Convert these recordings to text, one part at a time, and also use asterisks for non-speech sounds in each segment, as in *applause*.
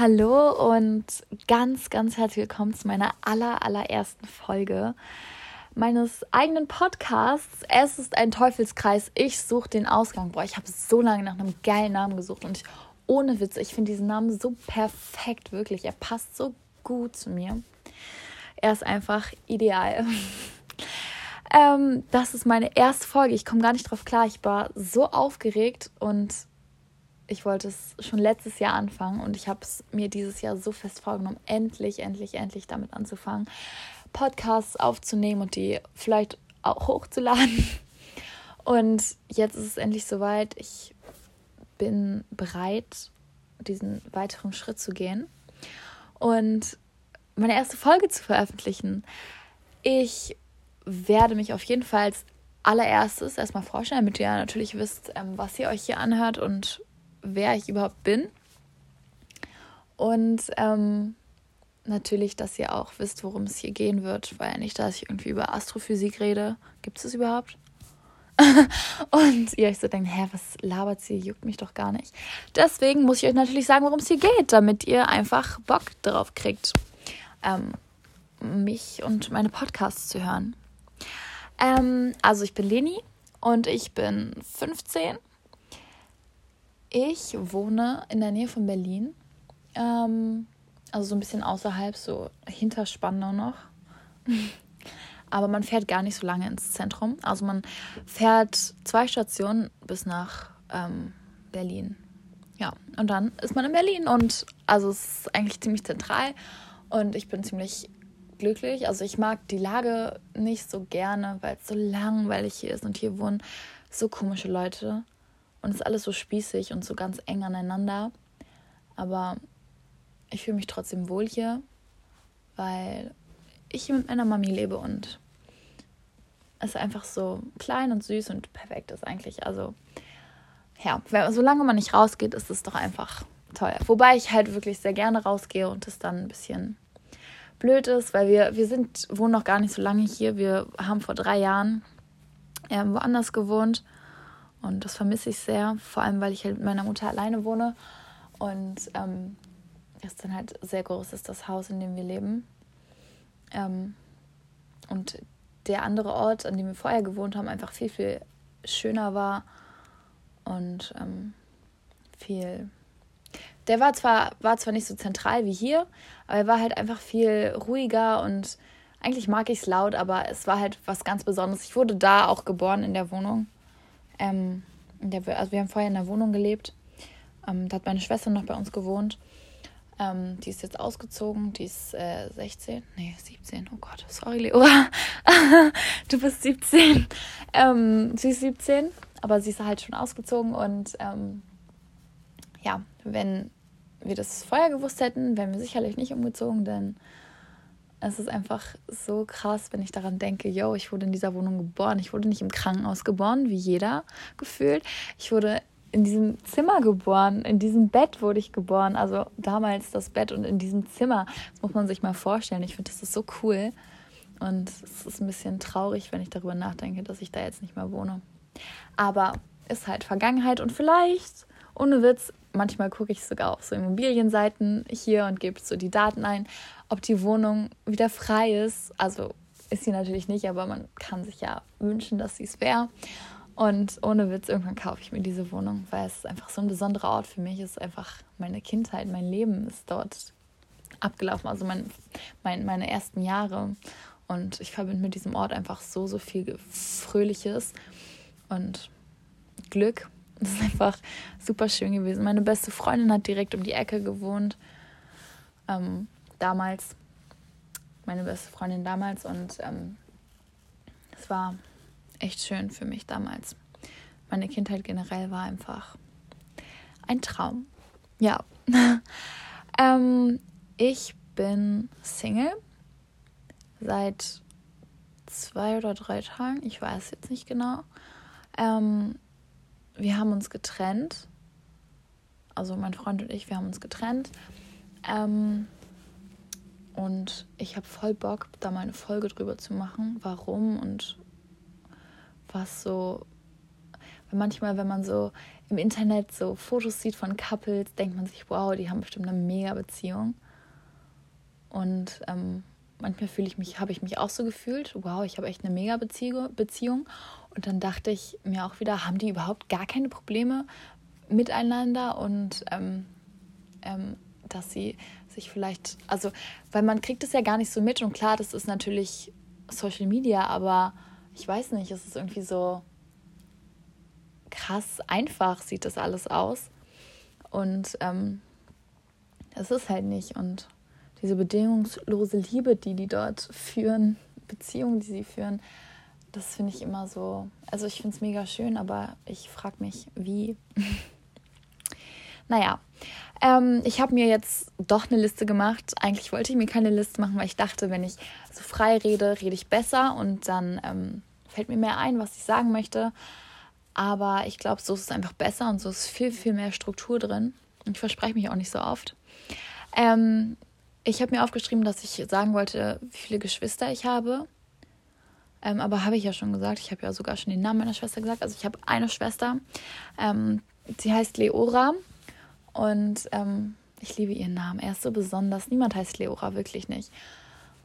Hallo und ganz, ganz herzlich willkommen zu meiner aller, allerersten Folge meines eigenen Podcasts. Es ist ein Teufelskreis. Ich suche den Ausgang. Boah, ich habe so lange nach einem geilen Namen gesucht und ich, ohne Witz, ich finde diesen Namen so perfekt, wirklich. Er passt so gut zu mir. Er ist einfach ideal. *laughs* ähm, das ist meine erste Folge. Ich komme gar nicht drauf klar. Ich war so aufgeregt und ich wollte es schon letztes Jahr anfangen und ich habe es mir dieses Jahr so fest vorgenommen, endlich, endlich, endlich damit anzufangen, Podcasts aufzunehmen und die vielleicht auch hochzuladen. Und jetzt ist es endlich soweit. Ich bin bereit, diesen weiteren Schritt zu gehen und meine erste Folge zu veröffentlichen. Ich werde mich auf jeden Fall als allererstes erstmal vorstellen, damit ihr natürlich wisst, ähm, was ihr euch hier anhört und wer ich überhaupt bin. Und ähm, natürlich, dass ihr auch wisst, worum es hier gehen wird, weil nicht, dass ich irgendwie über Astrophysik rede. Gibt es das überhaupt? *laughs* und ihr euch so denkt, hä, was labert sie? Juckt mich doch gar nicht. Deswegen muss ich euch natürlich sagen, worum es hier geht, damit ihr einfach Bock drauf kriegt, ähm, mich und meine Podcasts zu hören. Ähm, also ich bin Leni und ich bin 15 ich wohne in der Nähe von Berlin. Ähm, also so ein bisschen außerhalb, so hinter Spandau noch. *laughs* Aber man fährt gar nicht so lange ins Zentrum. Also man fährt zwei Stationen bis nach ähm, Berlin. Ja, und dann ist man in Berlin und also es ist eigentlich ziemlich zentral und ich bin ziemlich glücklich. Also ich mag die Lage nicht so gerne, weil es so langweilig hier ist und hier wohnen so komische Leute. Und es ist alles so spießig und so ganz eng aneinander. Aber ich fühle mich trotzdem wohl hier, weil ich hier mit meiner Mami lebe und es einfach so klein und süß und perfekt ist eigentlich. Also ja, solange man nicht rausgeht, ist es doch einfach toll. Wobei ich halt wirklich sehr gerne rausgehe und es dann ein bisschen blöd ist, weil wir, wir sind, wohnen noch gar nicht so lange hier. Wir haben vor drei Jahren äh, woanders gewohnt und das vermisse ich sehr, vor allem weil ich halt mit meiner Mutter alleine wohne. Und ähm, das dann halt sehr groß ist, das Haus, in dem wir leben. Ähm, und der andere Ort, an dem wir vorher gewohnt haben, einfach viel, viel schöner war und ähm, viel. Der war zwar, war zwar nicht so zentral wie hier, aber er war halt einfach viel ruhiger und eigentlich mag ich es laut, aber es war halt was ganz Besonderes. Ich wurde da auch geboren in der Wohnung. Ähm, der, also wir haben vorher in der Wohnung gelebt. Ähm, da hat meine Schwester noch bei uns gewohnt. Ähm, die ist jetzt ausgezogen. Die ist äh, 16. Nee, 17. Oh Gott, sorry, Leora. *laughs* du bist 17. Ähm, sie ist 17, aber sie ist halt schon ausgezogen. Und ähm, ja, wenn wir das vorher gewusst hätten, wären wir sicherlich nicht umgezogen, denn es ist einfach so krass, wenn ich daran denke, yo, ich wurde in dieser Wohnung geboren. Ich wurde nicht im Krankenhaus geboren, wie jeder gefühlt. Ich wurde in diesem Zimmer geboren, in diesem Bett wurde ich geboren. Also damals das Bett und in diesem Zimmer. Das muss man sich mal vorstellen. Ich finde, das ist so cool. Und es ist ein bisschen traurig, wenn ich darüber nachdenke, dass ich da jetzt nicht mehr wohne. Aber ist halt Vergangenheit und vielleicht, ohne Witz, manchmal gucke ich sogar auf so Immobilienseiten hier und gebe so die Daten ein ob die Wohnung wieder frei ist. Also ist sie natürlich nicht, aber man kann sich ja wünschen, dass sie es wäre. Und ohne Witz, irgendwann kaufe ich mir diese Wohnung, weil es einfach so ein besonderer Ort für mich ist. Einfach meine Kindheit, mein Leben ist dort abgelaufen, also mein, mein, meine ersten Jahre. Und ich verbinde mit diesem Ort einfach so, so viel Fröhliches und Glück. *laughs* Es ist einfach super schön gewesen. Meine beste Freundin hat direkt um die Ecke gewohnt. Ähm, damals, meine beste Freundin damals und ähm, es war echt schön für mich damals. Meine Kindheit generell war einfach ein Traum. Ja. *laughs* ähm, ich bin Single seit zwei oder drei Tagen. Ich weiß jetzt nicht genau. Ähm, wir haben uns getrennt. Also mein Freund und ich, wir haben uns getrennt. Ähm, und ich habe voll Bock, da mal eine Folge drüber zu machen, warum und was so, manchmal, wenn man so im Internet so Fotos sieht von Couples, denkt man sich, wow, die haben bestimmt eine mega Beziehung. Und ähm, manchmal fühle ich mich, habe ich mich auch so gefühlt, wow, ich habe echt eine mega Beziehung. Und dann dachte ich mir auch wieder, haben die überhaupt gar keine Probleme miteinander und ähm, ähm, dass sie sich vielleicht, also, weil man kriegt es ja gar nicht so mit und klar, das ist natürlich Social Media, aber ich weiß nicht, es ist irgendwie so krass einfach sieht das alles aus und ähm, es ist halt nicht und diese bedingungslose Liebe, die die dort führen, Beziehungen, die sie führen, das finde ich immer so, also ich finde es mega schön, aber ich frage mich, wie. *laughs* naja, ähm, ich habe mir jetzt doch eine Liste gemacht. Eigentlich wollte ich mir keine Liste machen, weil ich dachte, wenn ich so frei rede, rede ich besser und dann ähm, fällt mir mehr ein, was ich sagen möchte. Aber ich glaube, so ist es einfach besser und so ist viel, viel mehr Struktur drin. Und ich verspreche mich auch nicht so oft. Ähm, ich habe mir aufgeschrieben, dass ich sagen wollte, wie viele Geschwister ich habe. Ähm, aber habe ich ja schon gesagt. Ich habe ja sogar schon den Namen meiner Schwester gesagt. Also ich habe eine Schwester. Ähm, sie heißt Leora. Und ähm, ich liebe ihren Namen. Er ist so besonders. Niemand heißt Leora, wirklich nicht.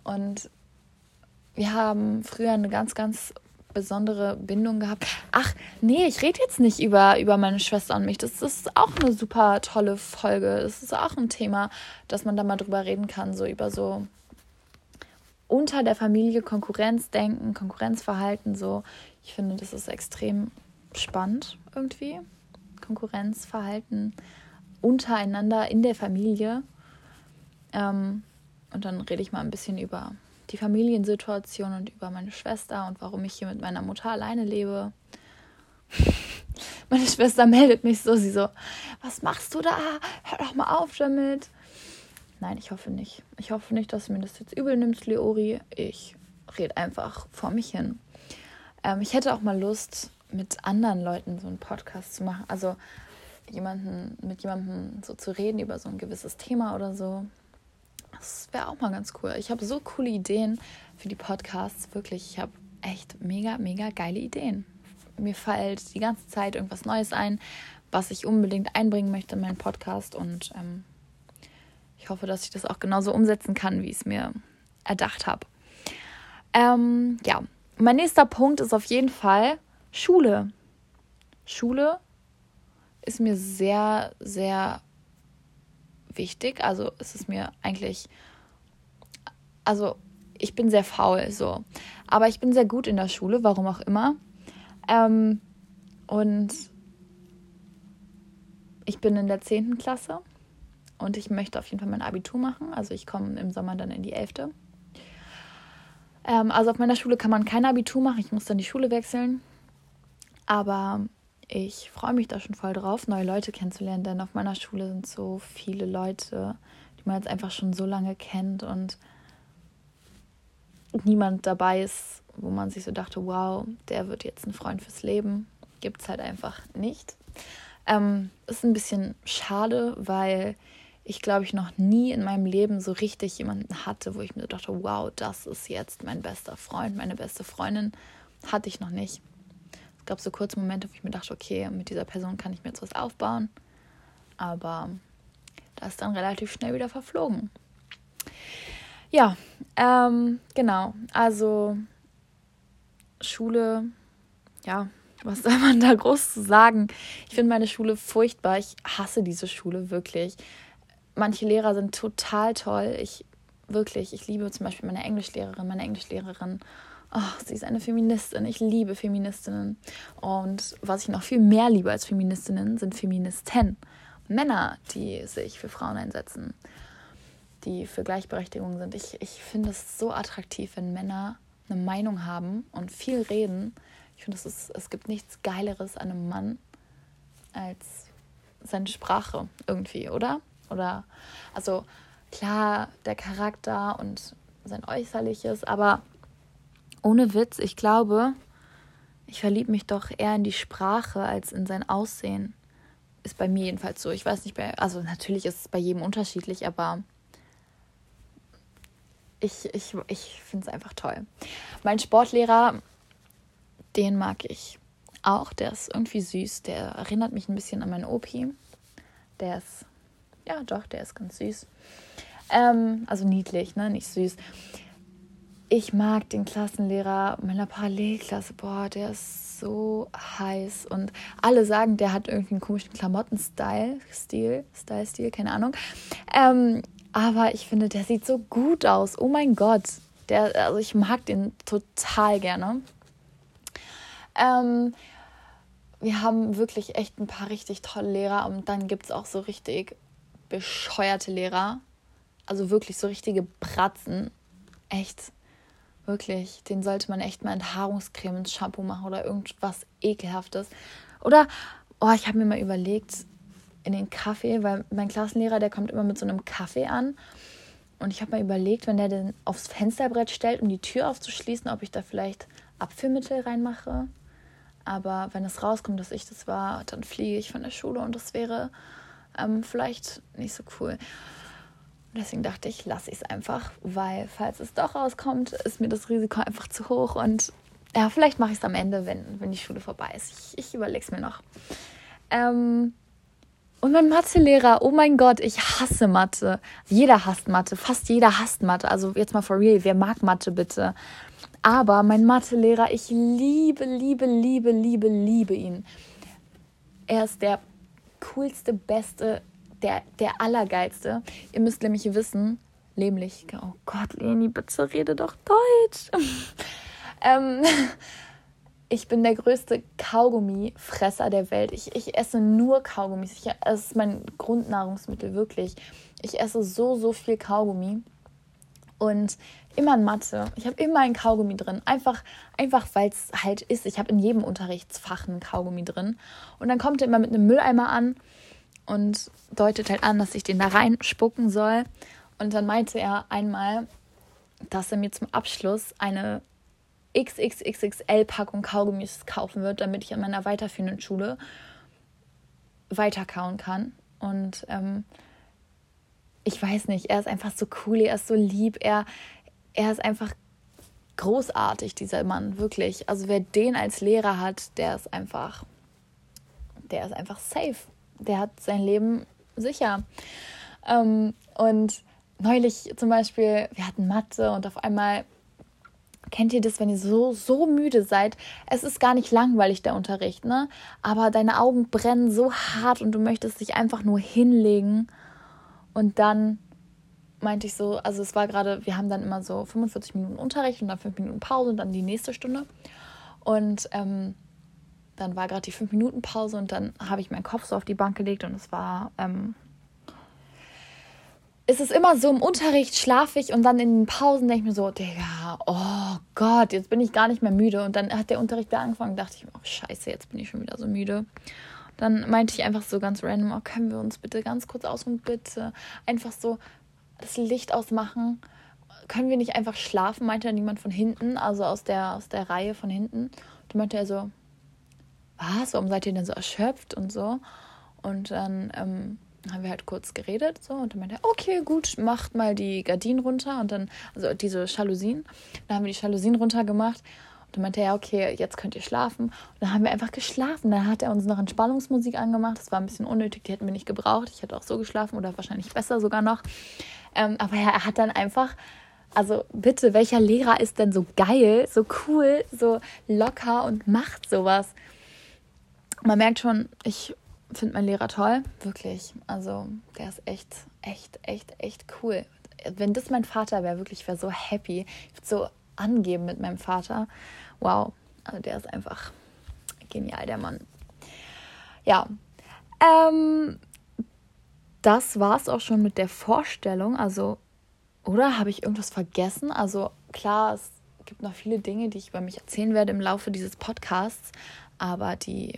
Und wir haben früher eine ganz, ganz besondere Bindung gehabt. Ach, nee, ich rede jetzt nicht über, über meine Schwester und mich. Das, ist auch eine super tolle Folge. Das ist auch ein Thema, dass man da mal drüber reden kann, so über so unter der Familie Konkurrenzdenken, Konkurrenzverhalten so. Ich finde, das ist extrem spannend irgendwie. Konkurrenzverhalten untereinander in der Familie. Ähm, und dann rede ich mal ein bisschen über die Familiensituation und über meine Schwester und warum ich hier mit meiner Mutter alleine lebe. *laughs* Meine Schwester meldet mich so, sie so, was machst du da? Hör doch mal auf damit. Nein, ich hoffe nicht. Ich hoffe nicht, dass du mir das jetzt übel nimmst, Leori. Ich rede einfach vor mich hin. Ähm, ich hätte auch mal Lust, mit anderen Leuten so einen Podcast zu machen. Also jemanden, mit jemandem so zu reden über so ein gewisses Thema oder so. Das wäre auch mal ganz cool. Ich habe so coole Ideen für die Podcasts. Wirklich, ich habe echt mega, mega geile Ideen. Mir fällt die ganze Zeit irgendwas Neues ein, was ich unbedingt einbringen möchte in meinen Podcast. Und ähm, ich hoffe, dass ich das auch genauso umsetzen kann, wie ich es mir erdacht habe. Ähm, ja, mein nächster Punkt ist auf jeden Fall Schule. Schule ist mir sehr, sehr wichtig. Also es ist mir eigentlich, also ich bin sehr faul so, aber ich bin sehr gut in der Schule, warum auch immer. Ähm, und ich bin in der 10. Klasse und ich möchte auf jeden Fall mein Abitur machen. Also ich komme im Sommer dann in die 11. Ähm, also auf meiner Schule kann man kein Abitur machen. Ich muss dann die Schule wechseln. Aber ich freue mich da schon voll drauf, neue Leute kennenzulernen, denn auf meiner Schule sind so viele Leute, die man jetzt einfach schon so lange kennt und niemand dabei ist, wo man sich so dachte, wow, der wird jetzt ein Freund fürs Leben. Gibt es halt einfach nicht. Ähm, ist ein bisschen schade, weil ich glaube ich noch nie in meinem Leben so richtig jemanden hatte, wo ich mir dachte, wow, das ist jetzt mein bester Freund, meine beste Freundin. Hatte ich noch nicht. Es gab so kurze Momente, wo ich mir dachte, okay, mit dieser Person kann ich mir jetzt was aufbauen. Aber das ist dann relativ schnell wieder verflogen. Ja, ähm, genau. Also Schule, ja, was *laughs* soll man da groß zu sagen? Ich finde meine Schule furchtbar. Ich hasse diese Schule wirklich manche Lehrer sind total toll. Ich wirklich, ich liebe zum Beispiel meine Englischlehrerin, meine Englischlehrerin. Oh, sie ist eine Feministin. Ich liebe Feministinnen. Und was ich noch viel mehr liebe als Feministinnen, sind Feministen. Männer, die sich für Frauen einsetzen, die für Gleichberechtigung sind. Ich, ich finde es so attraktiv, wenn Männer eine Meinung haben und viel reden. Ich finde, es, es gibt nichts Geileres an einem Mann als seine Sprache irgendwie, oder? Oder also klar, der Charakter und sein Äußerliches, aber ohne Witz, ich glaube, ich verliebe mich doch eher in die Sprache als in sein Aussehen. Ist bei mir jedenfalls so. Ich weiß nicht, bei, also natürlich ist es bei jedem unterschiedlich, aber ich, ich, ich finde es einfach toll. Mein Sportlehrer, den mag ich. auch, der ist irgendwie süß. Der erinnert mich ein bisschen an meinen Opi. Der ist, ja doch, der ist ganz süß. Ähm, also niedlich, ne? Nicht süß. Ich mag den Klassenlehrer meiner Parallelklasse. Boah, der ist so heiß. Und alle sagen, der hat irgendwie einen komischen Klamotten-Style. Stil, Style-Stil, keine Ahnung. Ähm, aber ich finde, der sieht so gut aus. Oh mein Gott. Der, also ich mag den total gerne. Ähm, wir haben wirklich echt ein paar richtig tolle Lehrer und dann gibt es auch so richtig bescheuerte Lehrer. Also wirklich so richtige Bratzen. Echt. Wirklich. Den sollte man echt mal Enthaarungscreme ins Shampoo machen oder irgendwas Ekelhaftes. Oder, oh, ich habe mir mal überlegt, in den Kaffee, weil mein Klassenlehrer, der kommt immer mit so einem Kaffee an. Und ich habe mal überlegt, wenn der den aufs Fensterbrett stellt, um die Tür aufzuschließen, ob ich da vielleicht Abführmittel reinmache. Aber wenn es rauskommt, dass ich das war, dann fliege ich von der Schule und das wäre ähm, vielleicht nicht so cool. Deswegen dachte ich, lasse ich es einfach, weil falls es doch rauskommt, ist mir das Risiko einfach zu hoch. Und ja, vielleicht mache ich es am Ende, wenn, wenn die Schule vorbei ist. Ich, ich überlege es mir noch. Ähm, und mein Mathelehrer, oh mein Gott, ich hasse Mathe. Jeder hasst Mathe, fast jeder hasst Mathe. Also jetzt mal for real, wer mag Mathe bitte? Aber mein Mathelehrer, ich liebe, liebe, liebe, liebe, liebe ihn. Er ist der coolste, beste, der, der allergeilste. Ihr müsst nämlich wissen, nämlich, oh Gott, Leni, bitte rede doch Deutsch. *laughs* ähm, ich bin der größte Kaugummifresser der Welt. Ich, ich esse nur Kaugummis. Ich, es ist mein Grundnahrungsmittel, wirklich. Ich esse so, so viel Kaugummi. Und immer in Mathe. Ich habe immer ein Kaugummi drin. Einfach, einfach weil es halt ist. Ich habe in jedem Unterrichtsfach ein Kaugummi drin. Und dann kommt er immer mit einem Mülleimer an und deutet halt an, dass ich den da reinspucken soll. Und dann meinte er einmal, dass er mir zum Abschluss eine XXXXL-Packung Kaugummis kaufen wird, damit ich an meiner weiterführenden Schule weiterkauen kann. Und ähm, ich weiß nicht, er ist einfach so cool, er ist so lieb, er, er ist einfach großartig, dieser Mann, wirklich. Also wer den als Lehrer hat, der ist einfach, der ist einfach safe. Der hat sein Leben sicher. Ähm, und neulich zum Beispiel, wir hatten Mathe und auf einmal Kennt ihr das, wenn ihr so, so müde seid? Es ist gar nicht langweilig, der Unterricht, ne? Aber deine Augen brennen so hart und du möchtest dich einfach nur hinlegen. Und dann meinte ich so, also es war gerade, wir haben dann immer so 45 Minuten Unterricht und dann 5 Minuten Pause und dann die nächste Stunde. Und ähm, dann war gerade die 5 Minuten Pause und dann habe ich meinen Kopf so auf die Bank gelegt und es war ähm, es ist immer so im Unterricht schlafe ich und dann in den Pausen denke ich mir so, Digga, oh Gott, jetzt bin ich gar nicht mehr müde. Und dann hat der Unterricht wieder angefangen, dachte ich mir, oh Scheiße, jetzt bin ich schon wieder so müde. Dann meinte ich einfach so ganz random, oh, können wir uns bitte ganz kurz ausruhen, bitte einfach so das Licht ausmachen. Können wir nicht einfach schlafen, meinte dann jemand von hinten, also aus der, aus der Reihe von hinten. Und meinte er so, was, warum seid ihr denn so erschöpft und so? Und dann ähm, haben wir halt kurz geredet so und dann meinte er, okay, gut, macht mal die Gardinen runter und dann, also diese Jalousien. Dann haben wir die Jalousien runtergemacht und dann meinte er, okay, jetzt könnt ihr schlafen. Und dann haben wir einfach geschlafen. Dann hat er uns noch Entspannungsmusik angemacht. Das war ein bisschen unnötig, die hätten wir nicht gebraucht. Ich hätte auch so geschlafen oder wahrscheinlich besser sogar noch. Ähm, aber er hat dann einfach also bitte, welcher Lehrer ist denn so geil, so cool, so locker und macht sowas? Man merkt schon, ich finde meinen Lehrer toll, wirklich. Also der ist echt, echt, echt, echt cool. Wenn das mein Vater wäre, wirklich, ich wäre so happy. Ich würde so angeben mit meinem Vater. Wow, also der ist einfach genial, der Mann. Ja, ähm, das war es auch schon mit der Vorstellung. Also, oder habe ich irgendwas vergessen? Also klar, es gibt noch viele Dinge, die ich über mich erzählen werde im Laufe dieses Podcasts, aber die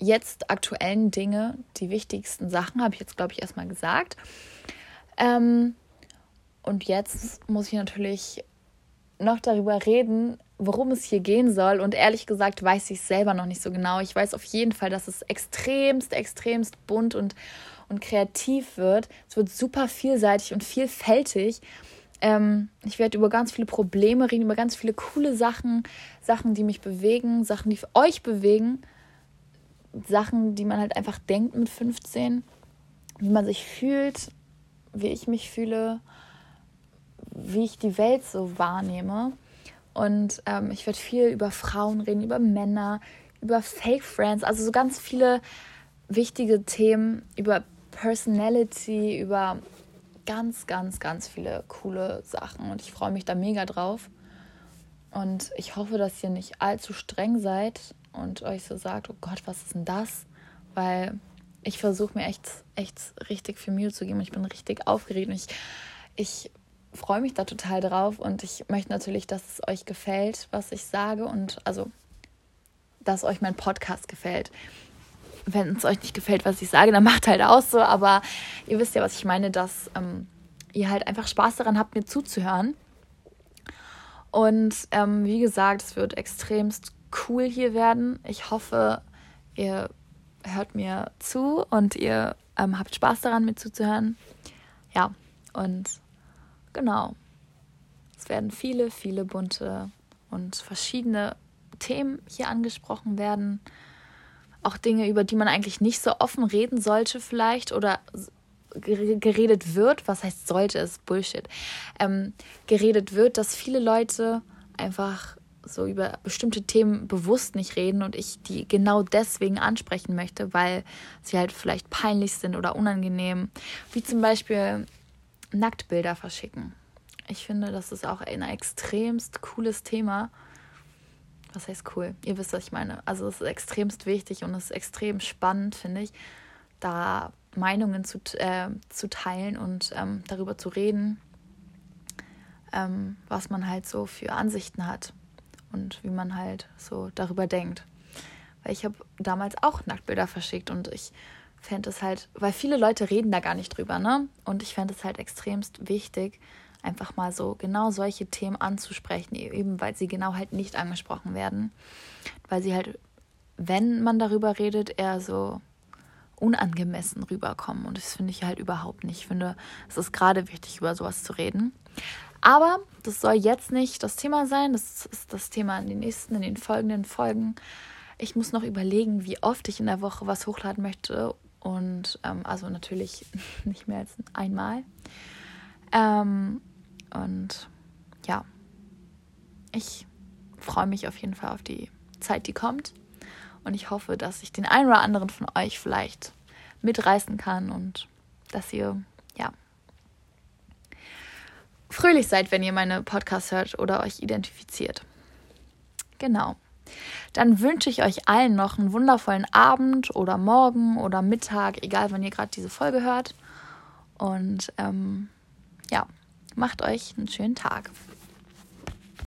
jetzt aktuellen Dinge, die wichtigsten Sachen, habe ich jetzt, glaube ich, erstmal gesagt. Ähm, und jetzt muss ich natürlich noch darüber reden, worum es hier gehen soll. Und ehrlich gesagt weiß ich selber noch nicht so genau. Ich weiß auf jeden Fall, dass es extremst, extremst bunt und, und kreativ wird. Es wird super vielseitig und vielfältig. Ähm, ich werde über ganz viele Probleme reden, über ganz viele coole Sachen, Sachen, die mich bewegen, Sachen, die euch bewegen, Sachen, die man halt einfach denkt mit 15, wie man sich fühlt, wie ich mich fühle, wie ich die Welt so wahrnehme. Und ähm, ich werde viel über Frauen reden, über Männer, über Fake Friends, also so ganz viele wichtige Themen über Personality, über ganz, ganz, ganz viele coole Sachen. Und ich freue mich da mega drauf. Und ich hoffe, dass ihr nicht allzu streng seid und euch so sagt, oh Gott, was ist denn das? Weil ich versuche mir echt, echt richtig viel Mühe zu geben. Ich bin richtig aufgeregt und ich, ich freue mich da total drauf und ich möchte natürlich, dass es euch gefällt, was ich sage und also, dass euch mein Podcast gefällt. Wenn es euch nicht gefällt, was ich sage, dann macht halt auch so, aber ihr wisst ja, was ich meine, dass ähm, ihr halt einfach Spaß daran habt, mir zuzuhören. Und ähm, wie gesagt, es wird extremst cool hier werden. Ich hoffe, ihr hört mir zu und ihr ähm, habt Spaß daran, mir zuzuhören. Ja, und genau. Es werden viele, viele bunte und verschiedene Themen hier angesprochen werden. Auch Dinge, über die man eigentlich nicht so offen reden sollte, vielleicht oder geredet wird. Was heißt sollte, ist Bullshit. Ähm, geredet wird, dass viele Leute einfach so über bestimmte Themen bewusst nicht reden und ich die genau deswegen ansprechen möchte, weil sie halt vielleicht peinlich sind oder unangenehm. Wie zum Beispiel Nacktbilder verschicken. Ich finde, das ist auch ein extremst cooles Thema. Was heißt cool? Ihr wisst, was ich meine. Also es ist extremst wichtig und es ist extrem spannend, finde ich, da Meinungen zu, äh, zu teilen und ähm, darüber zu reden, ähm, was man halt so für Ansichten hat und wie man halt so darüber denkt. Weil ich habe damals auch Nacktbilder verschickt und ich fände es halt, weil viele Leute reden da gar nicht drüber, ne? Und ich fände es halt extremst wichtig, einfach mal so genau solche Themen anzusprechen, eben weil sie genau halt nicht angesprochen werden. Weil sie halt, wenn man darüber redet, eher so unangemessen rüberkommen. Und das finde ich halt überhaupt nicht. Ich finde, es ist gerade wichtig, über sowas zu reden. Aber das soll jetzt nicht das Thema sein. Das ist das Thema in den nächsten, in den folgenden Folgen. Ich muss noch überlegen, wie oft ich in der Woche was hochladen möchte. Und ähm, also natürlich *laughs* nicht mehr als einmal. Ähm, und ja, ich freue mich auf jeden Fall auf die Zeit, die kommt. Und ich hoffe, dass ich den einen oder anderen von euch vielleicht mitreißen kann und dass ihr fröhlich seid, wenn ihr meine Podcasts hört oder euch identifiziert. Genau. Dann wünsche ich euch allen noch einen wundervollen Abend oder Morgen oder Mittag, egal wann ihr gerade diese Folge hört. Und ähm, ja, macht euch einen schönen Tag.